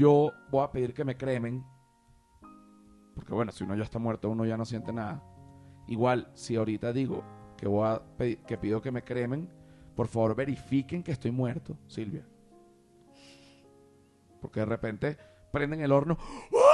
yo voy a pedir que me cremen. Porque bueno, si uno ya está muerto, uno ya no siente nada. Igual, si ahorita digo que voy a que pido que me cremen, por favor verifiquen que estoy muerto, Silvia. Porque de repente prenden el horno. Bueno,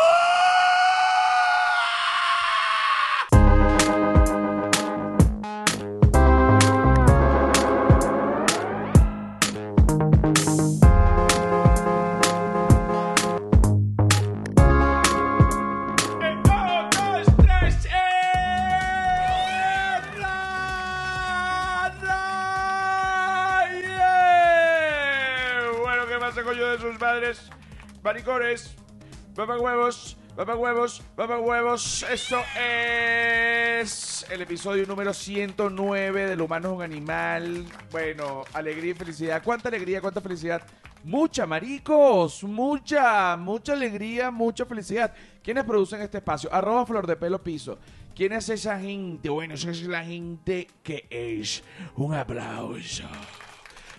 papá huevos, papá huevos, papá huevos. Esto es el episodio número 109 del humano es un animal. Bueno, alegría y felicidad. ¿Cuánta alegría, cuánta felicidad? Mucha, maricos, mucha, mucha alegría, mucha felicidad. ¿Quiénes producen este espacio? Arroba Flor de Pelo Piso. ¿Quién es esa gente? Bueno, esa es la gente que es. Un aplauso.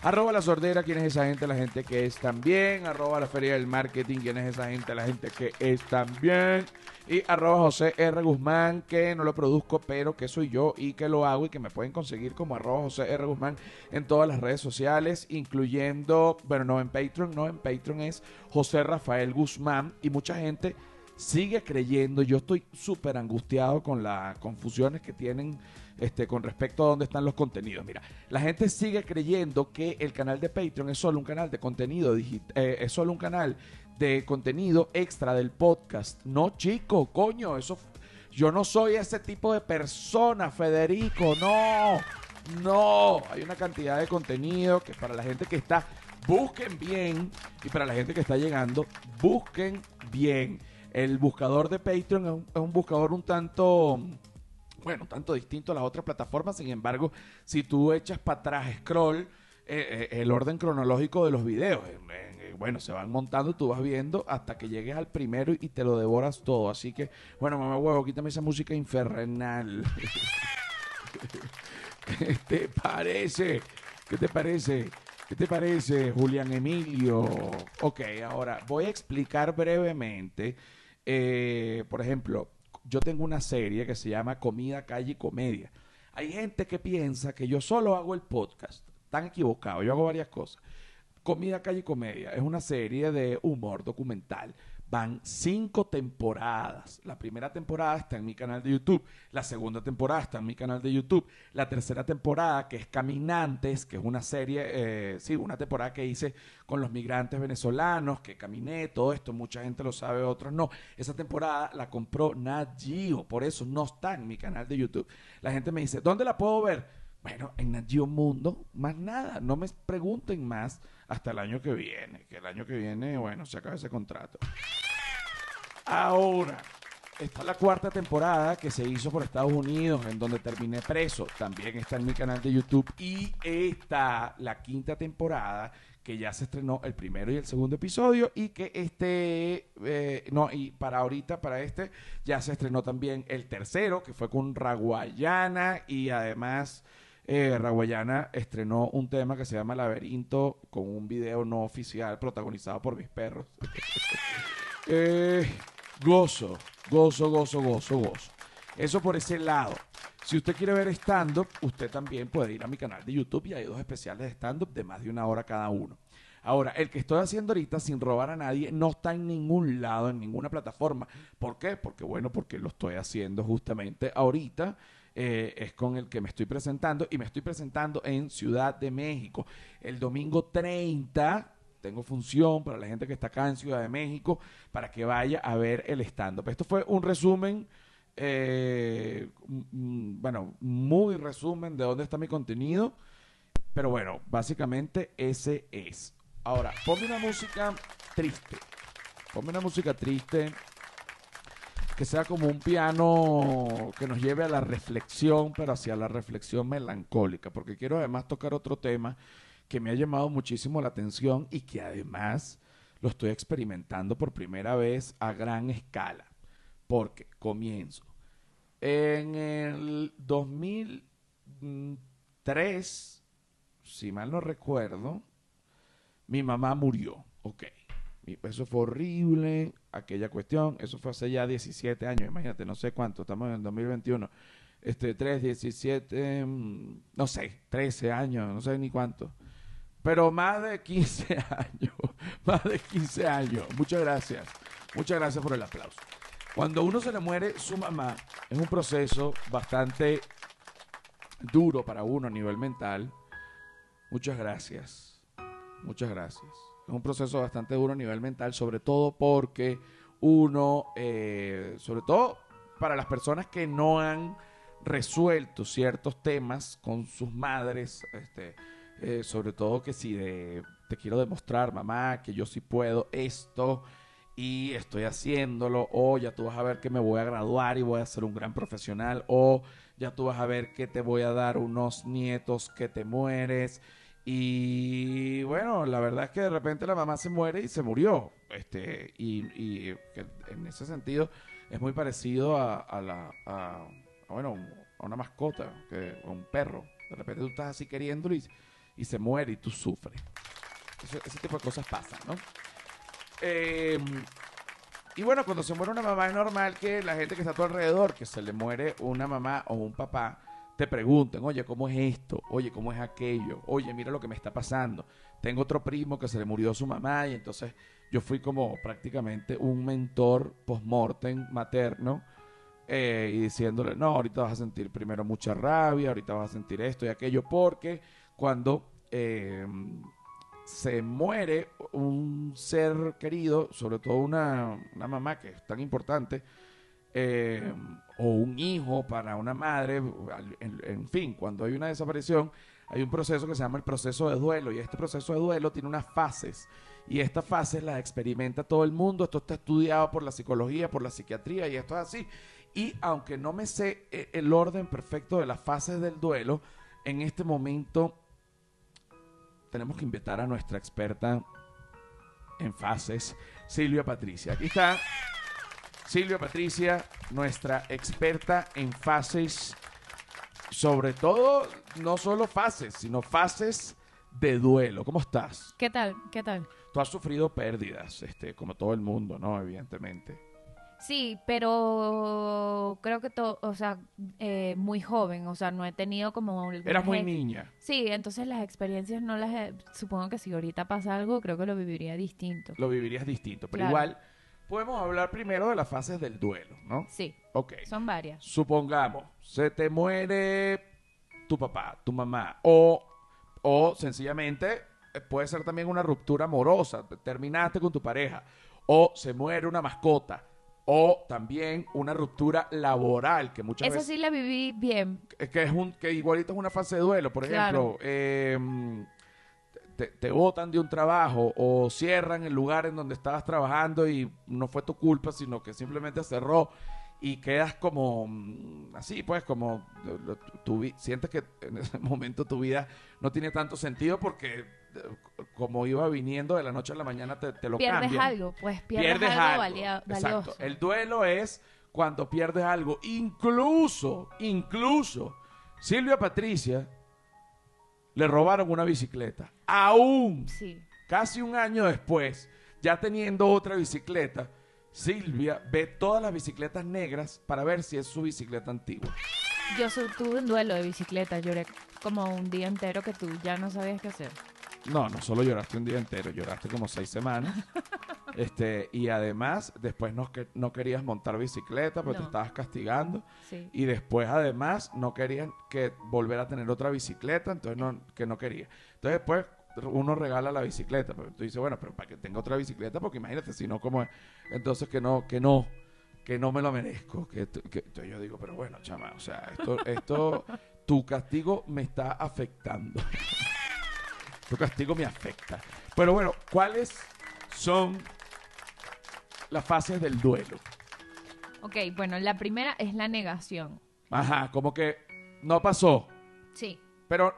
Arroba la sordera, ¿quién es esa gente? La gente que es también. Arroba la feria del marketing, ¿quién es esa gente? La gente que es también. Y arroba José R. Guzmán, que no lo produzco, pero que soy yo y que lo hago y que me pueden conseguir como arroba José R. Guzmán en todas las redes sociales, incluyendo, bueno, no en Patreon, no en Patreon es José Rafael Guzmán y mucha gente sigue creyendo, yo estoy súper angustiado con las confusiones que tienen este, con respecto a dónde están los contenidos. Mira, la gente sigue creyendo que el canal de Patreon es solo un canal de contenido digital, es solo un canal de contenido extra del podcast. No, chico, coño, eso yo no soy ese tipo de persona, Federico, no. No, hay una cantidad de contenido que para la gente que está busquen bien y para la gente que está llegando, busquen bien. El buscador de Patreon es un buscador un tanto bueno, tanto distinto a las otras plataformas. Sin embargo, si tú echas para atrás scroll, eh, eh, el orden cronológico de los videos, eh, bueno, se van montando, tú vas viendo hasta que llegues al primero y te lo devoras todo. Así que, bueno, mamá huevo, quítame esa música infernal. ¿Qué te parece? ¿Qué te parece? ¿Qué te parece, Julián Emilio? Ok, ahora voy a explicar brevemente. por ejemplo, yo tengo una serie que se llama Comida, Calle y Comedia. Hay gente que piensa que yo solo hago el podcast. Están equivocados, yo hago varias cosas. Comida, Calle y Comedia es una serie de humor documental. Van cinco temporadas. La primera temporada está en mi canal de YouTube. La segunda temporada está en mi canal de YouTube. La tercera temporada, que es Caminantes, que es una serie, eh, sí, una temporada que hice con los migrantes venezolanos, que caminé, todo esto, mucha gente lo sabe, otros no. Esa temporada la compró Nat por eso no está en mi canal de YouTube. La gente me dice, ¿dónde la puedo ver? Bueno, en Nat Geo Mundo, más nada, no me pregunten más hasta el año que viene, que el año que viene, bueno, se acaba ese contrato. Ahora, está la cuarta temporada que se hizo por Estados Unidos, en donde terminé preso. También está en mi canal de YouTube. Y está la quinta temporada, que ya se estrenó el primero y el segundo episodio. Y que este, eh, no, y para ahorita, para este, ya se estrenó también el tercero, que fue con Raguayana. Y además, eh, Raguayana estrenó un tema que se llama Laberinto, con un video no oficial protagonizado por mis perros. Eh, gozo, gozo, gozo, gozo, gozo. Eso por ese lado. Si usted quiere ver stand-up, usted también puede ir a mi canal de YouTube y hay dos especiales de stand-up de más de una hora cada uno. Ahora, el que estoy haciendo ahorita sin robar a nadie no está en ningún lado, en ninguna plataforma. ¿Por qué? Porque bueno, porque lo estoy haciendo justamente ahorita. Eh, es con el que me estoy presentando y me estoy presentando en Ciudad de México. El domingo 30 tengo función para la gente que está acá en Ciudad de México para que vaya a ver el stand-up. Esto fue un resumen, eh, mm, bueno, muy resumen de dónde está mi contenido, pero bueno, básicamente ese es. Ahora, ponme una música triste. Ponme una música triste que sea como un piano que nos lleve a la reflexión, pero hacia la reflexión melancólica, porque quiero además tocar otro tema que me ha llamado muchísimo la atención y que además lo estoy experimentando por primera vez a gran escala. Porque comienzo. En el 2003, si mal no recuerdo, mi mamá murió. Ok. Eso fue horrible, aquella cuestión, eso fue hace ya 17 años, imagínate, no sé cuánto, estamos en el 2021, este, 3, 17, mm, no sé, 13 años, no sé ni cuánto, pero más de 15 años, más de 15 años, muchas gracias, muchas gracias por el aplauso. Cuando uno se le muere su mamá, es un proceso bastante duro para uno a nivel mental. Muchas gracias. Muchas gracias. Es un proceso bastante duro a nivel mental, sobre todo porque uno, eh, sobre todo para las personas que no han resuelto ciertos temas con sus madres, este, eh, sobre todo que si de, te quiero demostrar, mamá, que yo sí puedo esto y estoy haciéndolo, o ya tú vas a ver que me voy a graduar y voy a ser un gran profesional, o ya tú vas a ver que te voy a dar unos nietos que te mueres. Y bueno, la verdad es que de repente la mamá se muere y se murió. Este, y, y en ese sentido es muy parecido a, la, bueno, a una mascota, que, a un perro. De repente tú estás así queriéndolo y, se muere y tú sufres. Ese, ese tipo de cosas pasan, ¿no? Eh, y bueno, cuando se muere una mamá es normal que la gente que está a tu alrededor, que se le muere una mamá o un papá, te pregunten, oye, ¿cómo es esto? Oye, ¿cómo es aquello? Oye, mira lo que me está pasando. Tengo otro primo que se le murió su mamá y entonces yo fui como prácticamente un mentor post-mortem materno eh, y diciéndole, no, ahorita vas a sentir primero mucha rabia, ahorita vas a sentir esto y aquello, porque cuando eh, se muere un ser querido, sobre todo una, una mamá que es tan importante, eh, o un hijo para una madre, en, en fin, cuando hay una desaparición, hay un proceso que se llama el proceso de duelo, y este proceso de duelo tiene unas fases, y estas fases las experimenta todo el mundo, esto está estudiado por la psicología, por la psiquiatría, y esto es así. Y aunque no me sé eh, el orden perfecto de las fases del duelo, en este momento tenemos que invitar a nuestra experta en fases, Silvia Patricia. Aquí está Silvia Patricia, nuestra experta en fases, sobre todo, no solo fases, sino fases de duelo. ¿Cómo estás? ¿Qué tal? ¿Qué tal? Tú has sufrido pérdidas, este, como todo el mundo, ¿no? Evidentemente. Sí, pero creo que todo, o sea, eh, muy joven, o sea, no he tenido como... Eras muy niña. Sí, entonces las experiencias no las he... Supongo que si ahorita pasa algo, creo que lo viviría distinto. Lo vivirías distinto, pero Claro. igual podemos hablar primero de las fases del duelo, ¿no? Sí, Ok. son varias. Supongamos, se te muere tu papá, tu mamá, o, o sencillamente eh, puede ser también una ruptura amorosa, terminaste con tu pareja, o se muere una mascota, o también una ruptura laboral, que muchas Esa veces sí la viví bien. que- que es un que igualito es una fase de duelo. Por ejemplo, Claro. eh, te, te botan de un trabajo o cierran el lugar en donde estabas trabajando y no fue tu culpa, sino que simplemente cerró y quedas como mm, así, pues como tu sientes que en ese momento tu vida no tiene tanto sentido porque eh, como iba viniendo de la noche a la mañana te, te lo Pierdes cambian algo, pues pierdes, pierdes algo, algo. valia- Exacto. valioso. El duelo es cuando pierdes algo. Incluso, incluso, Silvia Patricia le robaron una bicicleta. Aún, Sí. casi un año después, ya teniendo otra bicicleta, Silvia ve todas las bicicletas negras para ver si es su bicicleta antigua. Yo tuve un duelo de bicicleta, lloré como un día entero que tú ya no sabías qué hacer. No, no solo lloraste un día entero, lloraste como seis semanas. este, y además, después no, que, no querías montar bicicleta porque te estabas castigando. Sí. Y después, además, no querían que volver a tener otra bicicleta, entonces no, que no quería. Entonces después uno regala la bicicleta, pero tú dices, bueno, pero para que tenga otra bicicleta, porque imagínate, si no, como es. Entonces que no, que no, que no me lo merezco. Que, que- entonces yo digo, pero bueno, chama, o sea, esto, esto, tu castigo me está afectando. tu castigo me afecta. Pero bueno, ¿cuáles son las fases del duelo? Ok, bueno, la primera es la negación. Ajá, como que no pasó. Sí. Pero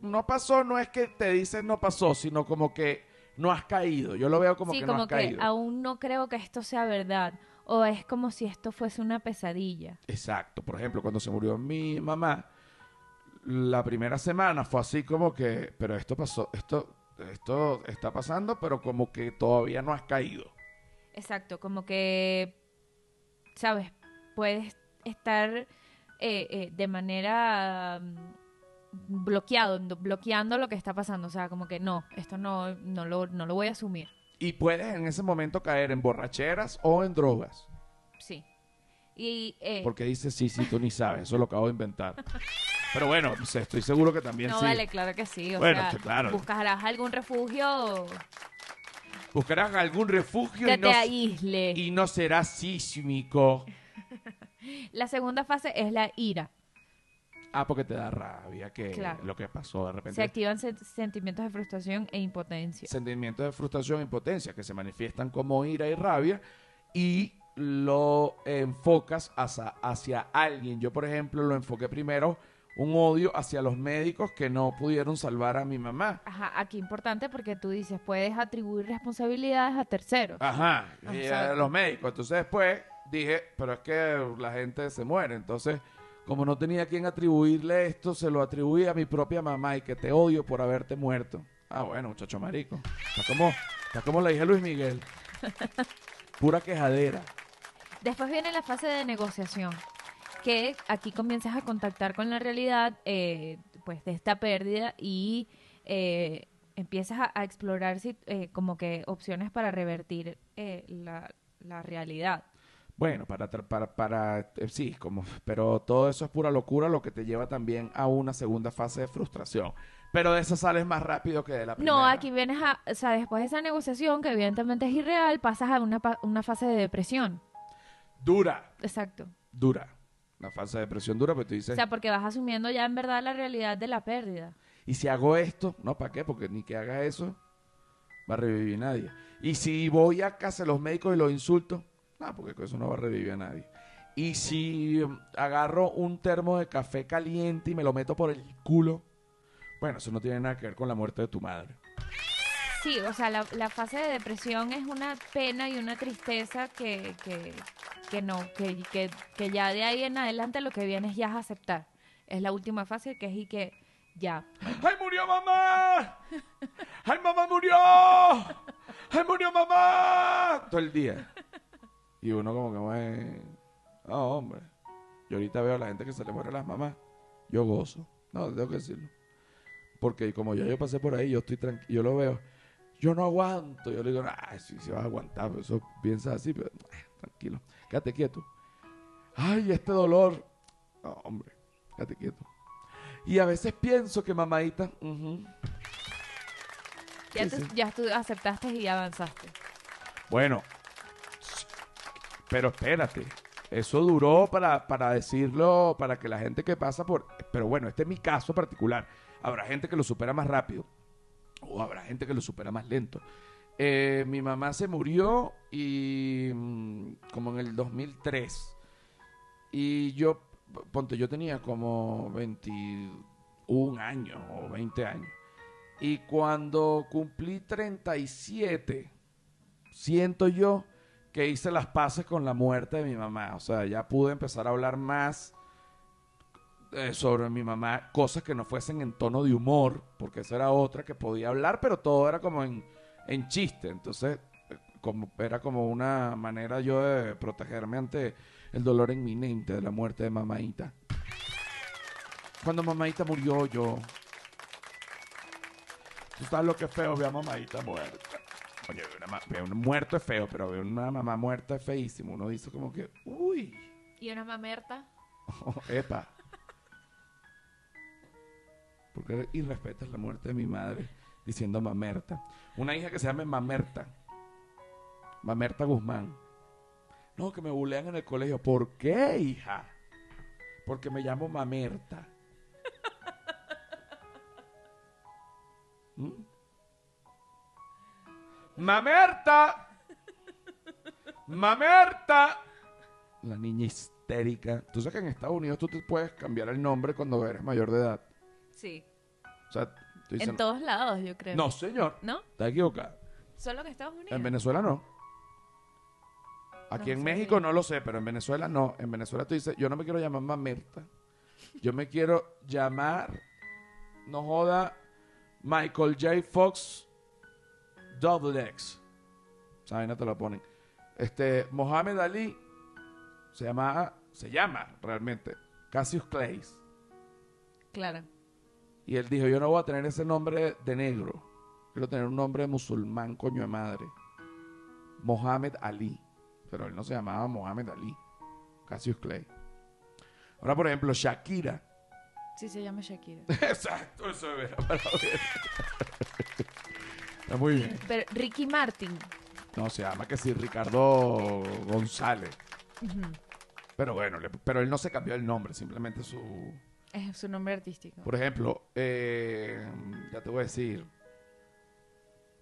no pasó, no es que te dicen no pasó, sino como que no has caído. Yo lo veo como sí, que como no has que caído. aún no creo que esto sea verdad. O es como si esto fuese una pesadilla. Exacto. Por ejemplo, cuando se murió mi mamá, la primera semana fue así como que, pero esto pasó, esto esto está pasando, pero como que todavía no has caído. Exacto, como que, ¿sabes? Puedes estar eh, eh, de manera mm, bloqueado, bloqueando lo que está pasando. O sea, como que no, esto no, no, lo, no lo voy a asumir. Y puedes en ese momento caer en borracheras o en drogas. Sí. Y, eh, Porque dices, sí, sí, tú ni sabes, eso lo acabo de inventar. Pero bueno, pues, estoy seguro que también no, sí. vale, claro que sí. O Bueno, sea, claro. buscarás algún refugio Buscarás algún refugio que y no, te aísle. y no será sísmico. La segunda fase es la ira. Ah, porque te da rabia que Claro. lo que pasó de repente. Se activan sen- sentimientos de frustración e impotencia. sentimientos de frustración e impotencia que se manifiestan como ira y rabia y lo enfocas hacia, hacia alguien. Yo, por ejemplo, lo enfoqué primero un odio hacia los médicos que no pudieron salvar a mi mamá. Ajá, aquí importante porque tú dices, puedes atribuir responsabilidades a terceros. Ajá, y a los médicos. Entonces después dije, pero es que la gente se muere. Entonces, como no tenía a quien atribuirle esto, se lo atribuí a mi propia mamá y que te odio por haberte muerto. Ah, bueno, muchacho marico. Está como, está como la hija de Luis Miguel. Pura quejadera. Después viene la fase de negociación, que aquí comienzas a contactar con la realidad eh, pues de esta pérdida y eh, empiezas a, a explorar si- eh, como que opciones para revertir eh, la, la realidad. Bueno, para, para, para, eh, sí, como, pero todo eso es pura locura, lo que te lleva también a una segunda fase de frustración. Pero de esa sales más rápido que de la primera. No, aquí vienes a, o sea, después de esa negociación, que evidentemente es irreal, pasas a una, una fase de depresión. Dura, Exacto. dura. Fase de depresión dura, pero tú dices, O sea, porque vas asumiendo ya en verdad la realidad de la pérdida. y si hago esto, no, ¿para qué? Porque ni que haga eso, va a revivir nadie. Y si voy a casa de los médicos y los insulto, no, porque con eso no va a revivir a nadie. Y si um, agarro un termo de café caliente y me lo meto por el culo, bueno, eso no tiene nada que ver con la muerte de tu madre. Sí, o sea, la, la fase de depresión es una pena y una tristeza que, que, que no, que, que, que ya de ahí en adelante lo que viene es ya aceptar. Es la última fase que es y que ya. ¡Ay, murió mamá! ¡Ay, mamá murió! ¡Ay, murió mamá! Todo el día. Y uno como que, bueno, no, hombre. Yo ahorita veo a la gente que se le muere las mamás. Yo gozo. No, tengo que decirlo. Porque como ya yo pasé por ahí, yo estoy tranquilo, yo lo veo. Yo no aguanto. Yo le digo, ay, sí, sí vas a aguantar. pero Eso piensas así, pero ah, tranquilo. Quédate quieto. Ay, este dolor. No, hombre, quédate quieto. Y a veces pienso que mamadita, Ya, Sí, tú, sí. ya tú aceptaste y avanzaste. Bueno, pero espérate. Eso duró para, para decirlo, para que la gente que pasa por... Pero bueno, este es mi caso particular. Habrá gente que lo supera más rápido o habrá gente que lo supera más lento. Eh, mi mamá se murió y mm, como en el 2003. Y yo, ponte, yo tenía como 21 años o 20 años. Y cuando cumplí 37, siento yo que hice las paces con la muerte de mi mamá. O sea, ya pude empezar a hablar más eh, sobre mi mamá, cosas que no fuesen en tono de humor, porque esa era otra que podía hablar, pero todo era como en, en chiste. Entonces, eh, como, era como una manera yo de protegerme ante el dolor inminente de la muerte de mamaita. Cuando mamaita murió, yo... Tú sabes lo que es feo, ver a mamaita muerta. Oye, ver una ma- ver un muerto es feo, pero ver una mamá muerta es feísimo. Uno dice como que, uy, ¿Y una mamerta? epa. Porque irrespetas la muerte de mi madre diciendo mamerta. Una hija que se llama Mamerta. Mamerta Guzmán. No, que me bulean en el colegio. ¿Por qué, hija? Porque me llamo Mamerta. ¿Mm? ¡Mamerta! ¡Mamerta! La niña histérica. Tú sabes que en Estados Unidos tú te puedes cambiar el nombre cuando eres mayor de edad. Sí. O sea, En todos lados, yo creo. no, señor, ¿No? está equivocado. Solo en Estados Unidos. En Venezuela no. Aquí No en sé. México no lo sé, pero en Venezuela no. En Venezuela tú dices, yo no me quiero llamar Mamerta. Yo me quiero llamar, no joda, Michael J. Fox Double X. Saben, no te lo ponen. Este, Mohamed Ali se llama, se llama realmente Cassius Clay. Claro. Y él dijo, yo no voy a tener ese nombre de negro. Quiero tener un nombre musulmán, coño de madre. Mohamed Ali. Pero él no se llamaba Mohamed Ali. Cassius Clay. Ahora, por ejemplo, Shakira. Sí, se llama Shakira. Exacto, eso es verdad. para ver. Está muy bien. Pero Ricky Martin. No, se llama que sí, Ricardo González. Pero bueno, le- pero él no se cambió el nombre, simplemente su... Es su nombre artístico. Por ejemplo, eh, ya te voy a decir,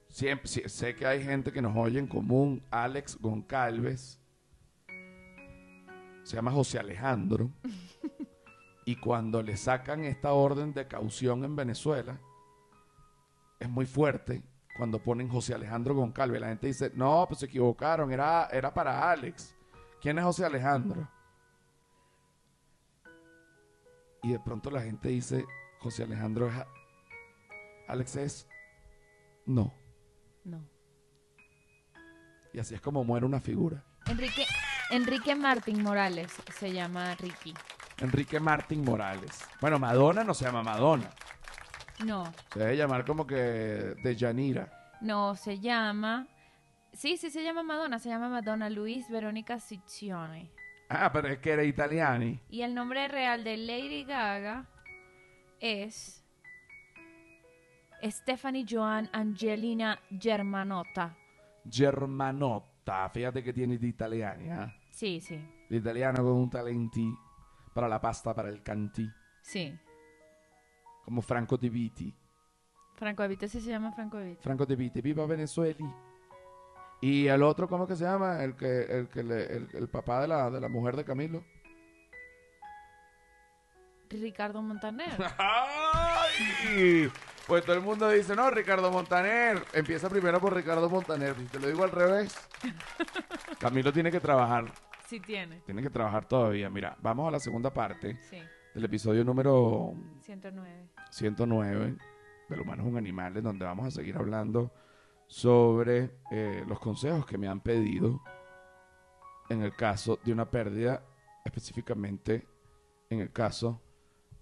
siempre, sé que hay gente que nos oye en común, Alex Goncalves, se llama José Alejandro, y cuando le sacan esta orden de caución en Venezuela, es muy fuerte cuando ponen José Alejandro Goncalves. La gente dice, no, pues se equivocaron, era, era para Alex. ¿Quién es José Alejandro? Y de pronto la gente dice, José Alejandro es... Alex es... No. No. Y así es como muere una figura. Enrique, Enrique Martin Morales se llama Ricky. Enrique Martín Morales. Bueno, Madonna no se llama Madonna. No, Se debe llamar como que de Yanira. no, se llama... Sí, sí se llama Madonna, se llama Madonna Luis Verónica Ciccione. Ah, pero es que era italiani. Y el nombre real de Lady Gaga es Stephanie Joan Angelina Germanotta. Germanotta. Fíjate que tiene de italiani, ¿ah? Sí, sí, L'italiano con un talenti para la pasta, para el cantì. sí. Como Franco De Viti. Franco Evita sí se llama Franco Evita. Franco De Viti, viva Venezuela. Y el otro, ¿cómo que se llama? El que, el que le- el, el papá de la, de la mujer de Camilo. Ricardo Montaner. ¡Ay! Pues todo el mundo dice, no, Ricardo Montaner. Empieza primero por Ricardo Montaner. Si te lo digo al revés. Camilo tiene que trabajar. Sí tiene. Tiene que trabajar todavía. Mira, vamos a la segunda parte Sí, del episodio número 109. 109 del humano es un animal, en donde vamos a seguir hablando sobre eh, los consejos que me han pedido en el caso de una pérdida, específicamente en el caso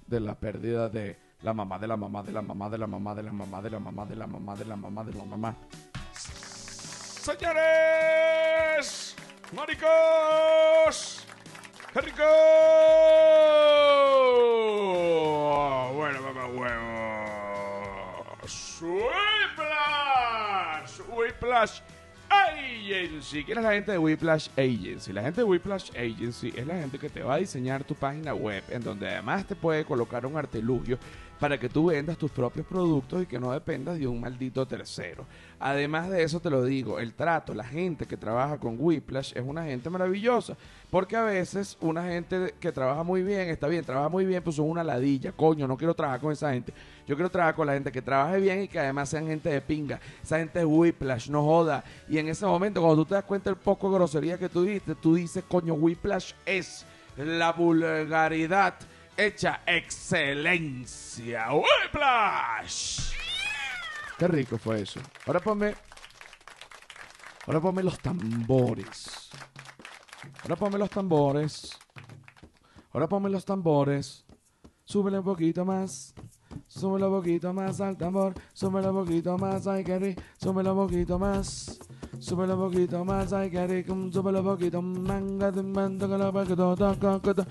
de la pérdida de la mamá de la mamá de la mamá de la mamá de la mamá de la mamá de la mamá de la mamá de la mamá. Señores, maricos, ¡Qué Whiplash. Agency. ¿Quién es la gente de Whiplash Agency? La gente de Whiplash Agency es la gente que te va a diseñar tu página web, en donde además te puede colocar un artilugio para que tú vendas tus propios productos y que no dependas de un maldito tercero. Además de eso te lo digo, el trato, la gente que trabaja con Whiplash es una gente maravillosa, porque a veces una gente que trabaja muy bien, está bien, trabaja muy bien, pues son una ladilla, coño, no quiero trabajar con esa gente. Yo quiero trabajar con la gente que trabaje bien y que además sean gente de pinga, esa gente de Whiplash, no joda. Y en ese momento, cuando tú te das cuenta del poco de grosería que tú dijiste, tú dices, coño, Whiplash es la vulgaridad hecha excelencia. Whiplash. Qué rico fue eso. Ahora ponme. Ahora ponme los tambores. Ahora ponme los tambores. Ahora ponme los tambores. Súbele un poquito más. Súbele un poquito más al tambor. Súbele un poquito más. Ay, qué rico. Súbele un poquito más súbelo poquito más, ay que rico, súbelo poquito, manga de mando que la paquito, toca, toca,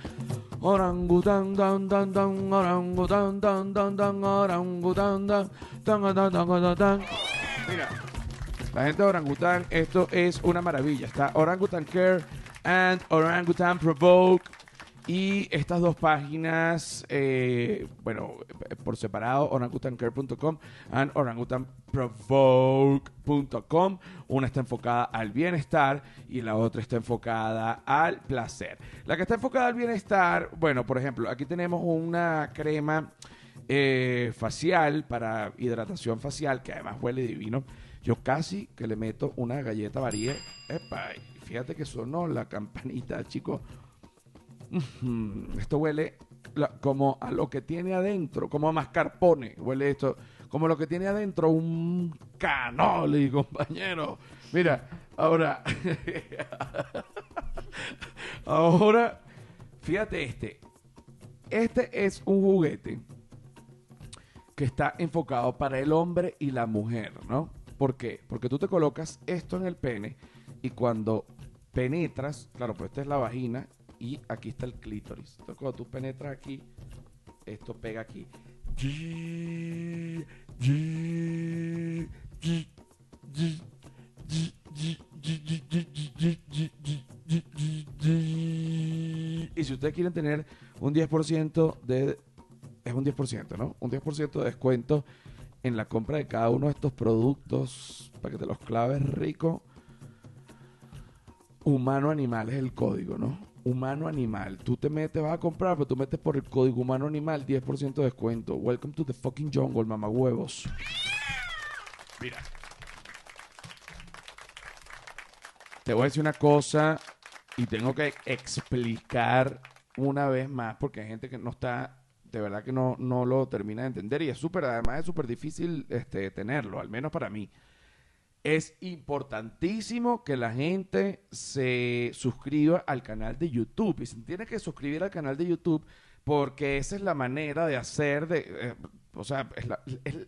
orangután, tan, tan, tan, orangután, tan, tan, tan, tan, tan, tan, tan, tan. Mira, la gente de orangután, esto es una maravilla. Está orangutan care and orangutan provoke. Y estas dos páginas, eh, bueno, por separado, orangutancare.com and orangutanprovoke.com. Una está enfocada al bienestar y la otra está enfocada al placer. La que está enfocada al bienestar, bueno, por ejemplo, aquí tenemos una crema eh, facial para hidratación facial que además huele divino. Yo casi que le meto una galleta varía. Epa, fíjate que sonó la campanita, chicos. Ujú, Esto huele como a lo que tiene adentro, como a mascarpone. Huele esto como lo que tiene adentro un canoli, compañero. Mira, ahora, ahora, fíjate este. Este es un juguete que está enfocado para el hombre y la mujer, ¿no? ¿Por qué? Porque tú te colocas esto en el pene y cuando penetras, claro, pues esta es la vagina y aquí está el clítoris. Entonces cuando tú penetras aquí, esto pega aquí. Y si ustedes quieren tener un 10% de... Es un 10%, ¿no? Un 10% de descuento en la compra de cada uno de estos productos para que te los claves rico. Humano animal es el código, ¿no? Humano animal. Tú te metes, vas a comprar, pero tú metes por el código humano animal 10% de descuento. Welcome to the fucking jungle, mamagüevos. Mira. Te voy a decir una cosa y tengo que explicar una vez más porque hay gente que no está de verdad que no, no lo termina de entender y es súper, además es súper difícil este, tenerlo, al menos para mí. Es importantísimo que la gente se suscriba al canal de YouTube y se tiene que suscribir al canal de YouTube porque esa es la manera de hacer, de, eh, o sea, es la, es,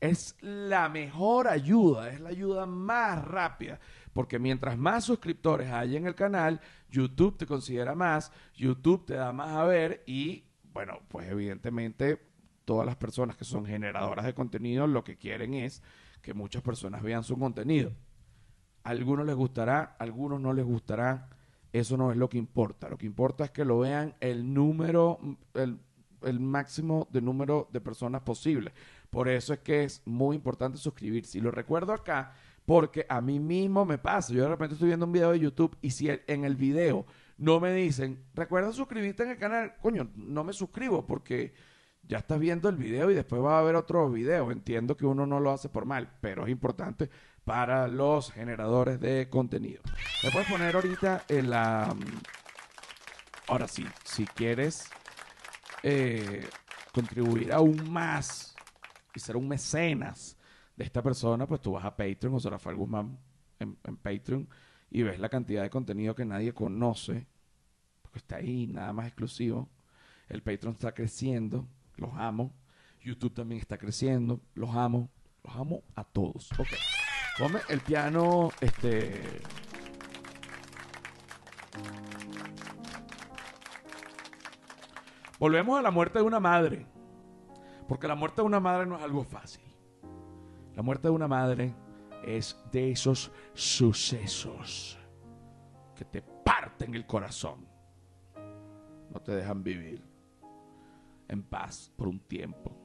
es la mejor ayuda, es la ayuda más rápida. Porque mientras más suscriptores hay en el canal, YouTube te considera más, YouTube te da más a ver y bueno, pues evidentemente todas las personas que son generadoras de contenido lo que quieren es que muchas personas vean su contenido. A algunos les gustará, a algunos no les gustará. Eso no es lo que importa. Lo que importa es que lo vean el número, el, el máximo de número de personas posible. Por eso es que es muy importante suscribirse. Y lo recuerdo acá porque a mí mismo me pasa. Yo de repente estoy viendo un video de YouTube y si en el video no me dicen, recuerda suscribirte en el canal, coño, no me suscribo porque ya estás viendo el video y después va a haber otro video. Entiendo que uno no lo hace por mal, pero es importante para los generadores de contenido. Me puedes poner ahorita en la... Ahora sí, si quieres eh, contribuir aún más y ser un mecenas de esta persona, pues tú vas a Patreon o Rafael Guzmán en, en Patreon y ves la cantidad de contenido que nadie conoce, porque está ahí, nada más exclusivo. El Patreon está creciendo, los amo. YouTube también está creciendo, los amo, los amo a todos. Ok. El piano, este. Volvemos a la muerte de una madre. Porque la muerte de una madre no es algo fácil. La muerte de una madre es de esos sucesos que te parten el corazón. No te dejan vivir en paz por un tiempo.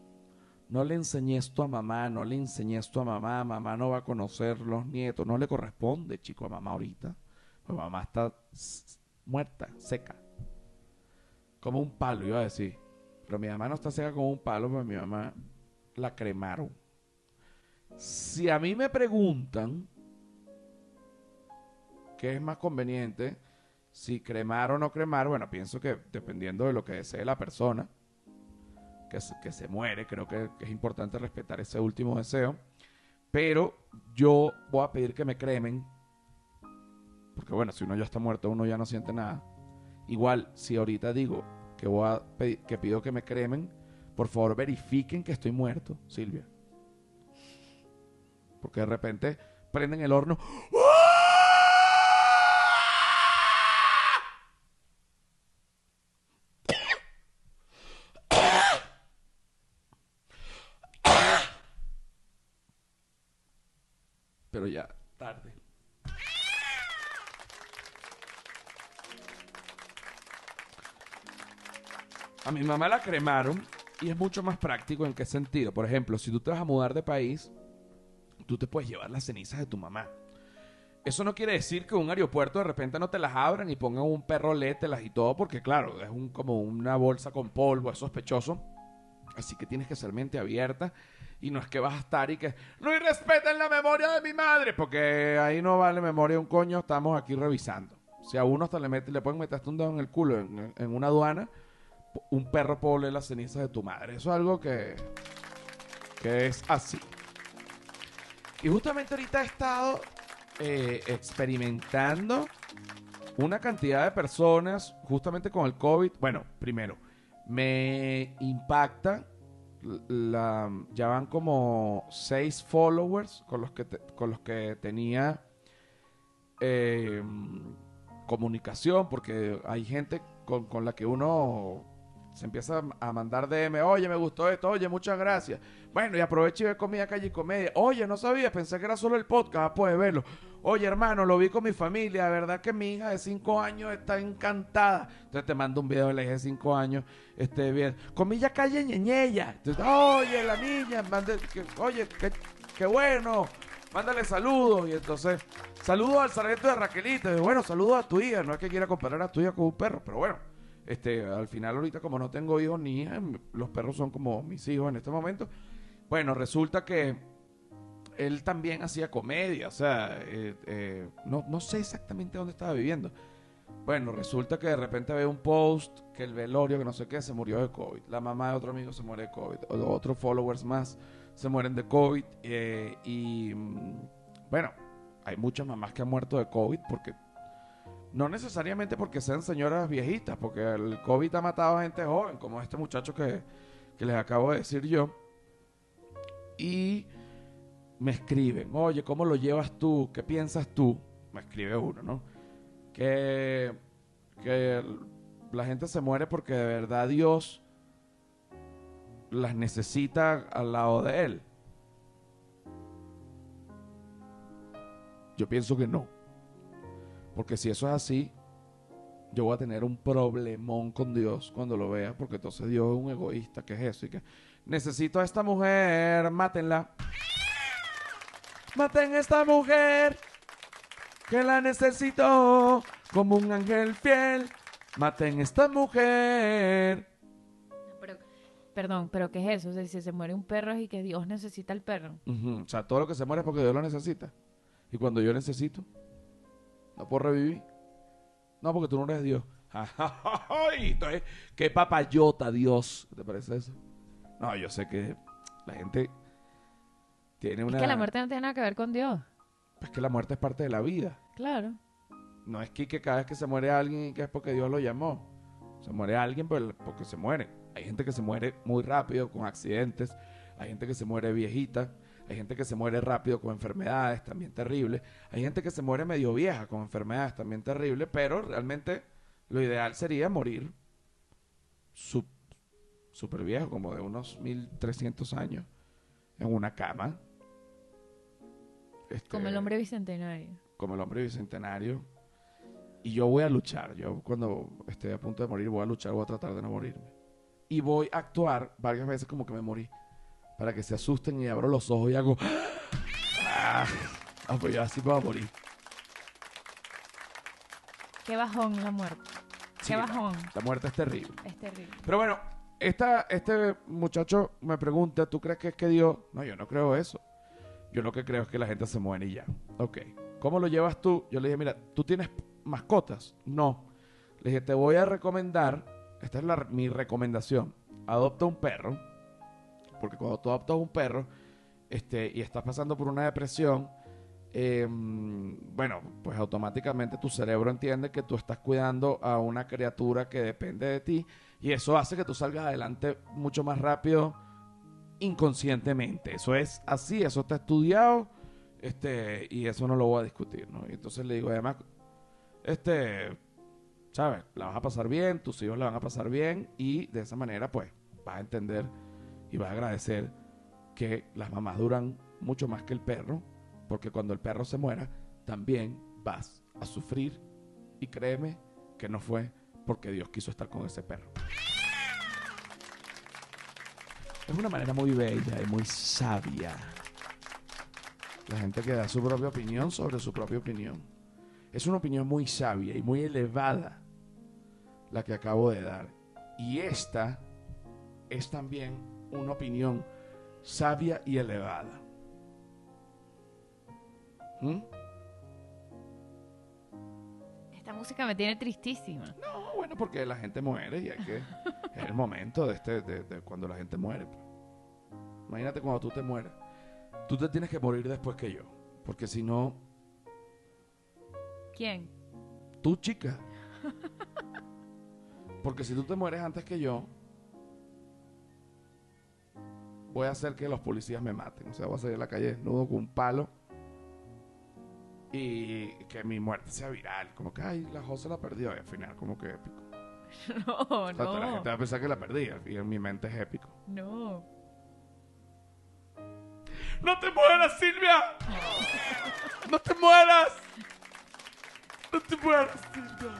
No le enseñes esto a mamá, no le enseñes esto a mamá, mamá no va a conocer los nietos, no le corresponde, chico, a mamá ahorita. Pues mamá está muerta, seca. Como un palo, iba a decir. Pero mi mamá no está seca como un palo, porque mi mamá la cremaron. Si a mí me preguntan qué es más conveniente, si cremar o no cremar, bueno, pienso que dependiendo de lo que desee la persona que, se muere, creo que, es importante respetar ese último deseo. Pero yo voy a pedir que me cremen, porque bueno, si uno ya está muerto, uno ya no siente nada. Igual, si ahorita digo que voy a que pido que me cremen, por favor verifiquen que estoy muerto, Silvia. Porque de repente prenden el horno. Pero ya, tarde. A mi mamá la cremaron y es mucho más práctico en qué sentido. Por ejemplo, si tú te vas a mudar de país, tú te puedes llevar las cenizas de tu mamá. Eso no quiere decir que un aeropuerto de repente no te las abran y pongan un perro lételas y todo, porque claro, es un, como una bolsa con polvo, es sospechoso. Así que tienes que ser mente abierta y no es que vas a estar y que no irrespeten la memoria de mi madre, porque ahí no vale memoria un coño, estamos aquí revisando. Si a uno hasta le, mete, le pueden meter un dedo en el culo en, en una aduana, un perro puede oler las cenizas de tu madre. Eso es algo que que es así. Y justamente ahorita he estado eh, experimentando una cantidad de personas justamente con el COVID. Bueno, primero, me impacta la, ya van como seis followers con los que, con los que tenía eh, comunicación, porque hay gente con, con, la que uno se empieza a mandar DM, oye, me gustó esto, oye, muchas gracias. Bueno, y aprovecho y ve comida calle y comedia. Oye, no sabía, pensé que era solo el podcast, ah, puedes verlo. Oye, hermano, lo vi con mi familia, la verdad que mi hija de 5 años está encantada. Entonces te mando un video de la hija de 5 años, este, bien. Comilla calle. Entonces, oye, la niña, mande, oye, qué, bueno mándale saludos. Y entonces, saludos al sargento de Raquelita. Bueno, saludos a tu hija. No es que quiera comparar a tu hija con un perro, pero bueno, este, al final ahorita como no tengo hijos ni hijas, los perros son como mis hijos en este momento. Bueno, resulta que él también hacía comedia, o sea, eh, eh, no, no sé exactamente dónde estaba viviendo. Bueno, resulta que de repente ve un post que el velorio, que no sé qué, se murió de COVID. La mamá de otro amigo se muere de COVID. Otros followers más se mueren de COVID. Eh, y mm, bueno, hay muchas mamás que han muerto de COVID porque no necesariamente porque sean señoras viejitas, porque el COVID ha matado a gente joven, como este muchacho que, que les acabo de decir yo. Y me escriben, oye, ¿cómo lo llevas tú? ¿Qué piensas tú? Me escribe uno, ¿no? Que, que la gente se muere porque de verdad Dios las necesita al lado de Él. Yo pienso que no. Porque si eso es así, yo voy a tener un problemón con Dios cuando lo vea, porque entonces Dios es un egoísta, que es eso, y que necesito a esta mujer, mátenla. Maten a esta mujer, que la necesito como un ángel fiel. Maten a esta mujer. Pero, perdón, pero ¿qué es eso? O sea, si se muere un perro es y que Dios necesita al perro. Ujú, O sea, todo lo que se muere es porque Dios lo necesita. Y cuando yo necesito, no puedo revivir. No, porque tú no eres Dios. Entonces, qué papayota Dios. ¿Te parece eso? No, yo sé que la gente tiene una... Es que la muerte no tiene nada que ver con Dios. Es que la muerte es parte de la vida. Claro. No es que, que cada vez que se muere alguien que es porque Dios lo llamó. Se muere alguien por- porque se muere. Hay gente que se muere muy rápido con accidentes. Hay gente que se muere viejita. Hay gente que se muere rápido con enfermedades, también terribles. Hay gente que se muere medio vieja con enfermedades, también terribles. Pero realmente lo ideal sería morir súper viejo, como de unos 1300 años, en una cama. Este, Como el hombre bicentenario. como el hombre bicentenario. Y yo voy a luchar. Yo cuando esté a punto de morir voy a luchar, voy a tratar de no morirme. Y voy a actuar varias veces como que me morí. Para que se asusten y abro los ojos y hago... Ah, ah, pues ya así me voy a morir. Qué bajón la muerte. Sí, Qué la- bajón. La muerte es terrible. Es terrible. Pero bueno, esta, este muchacho me pregunta, ¿tú crees que es que Dios? No, yo no creo eso. Yo lo que creo es que la gente se muere y ya. Ok. ¿Cómo lo llevas tú? Yo le dije, mira, ¿tú tienes mascotas? No. Le dije, te voy a recomendar, esta es la- mi recomendación, adopta un perro, porque cuando tú adoptas un perro este, y estás pasando por una depresión, eh, bueno, pues automáticamente tu cerebro entiende que tú estás cuidando a una criatura que depende de ti y eso hace que tú salgas adelante mucho más rápido inconscientemente. Eso es así, eso está estudiado este, y eso no lo voy a discutir, ¿no? Y entonces le digo, además, este, ¿sabes? La vas a pasar bien, tus hijos la van a pasar bien y de esa manera, pues, vas a entender y vas a agradecer que las mamás duran mucho más que el perro, porque cuando el perro se muera, también vas a sufrir y créeme que no fue porque Dios quiso estar con ese perro. Es una manera muy bella y muy sabia. La gente que da su propia opinión sobre su propia opinión. Es una opinión muy sabia y muy elevada la que acabo de dar. Y esta es también una opinión sabia y elevada. ¿Mm? Esta música me tiene tristísima. No, bueno, porque la gente muere y hay que... es el momento de, este, de, de cuando la gente muere. pues. Imagínate cuando tú te mueres. Tú te tienes que morir después que yo. Porque si no, ¿Quién? tú chica. Porque si tú te mueres antes que yo, voy a hacer que los policías me maten. O sea, voy a salir a la calle desnudo con un palo y que mi muerte sea viral. Como que, ay, la José la perdió. Y al final, como que épico. No, O sea, La no. gente va a pensar que la perdí y en mi mente es épico. No. ¡No te mueras, Silvia! ¡No te mueras! ¡No te mueras, Silvia!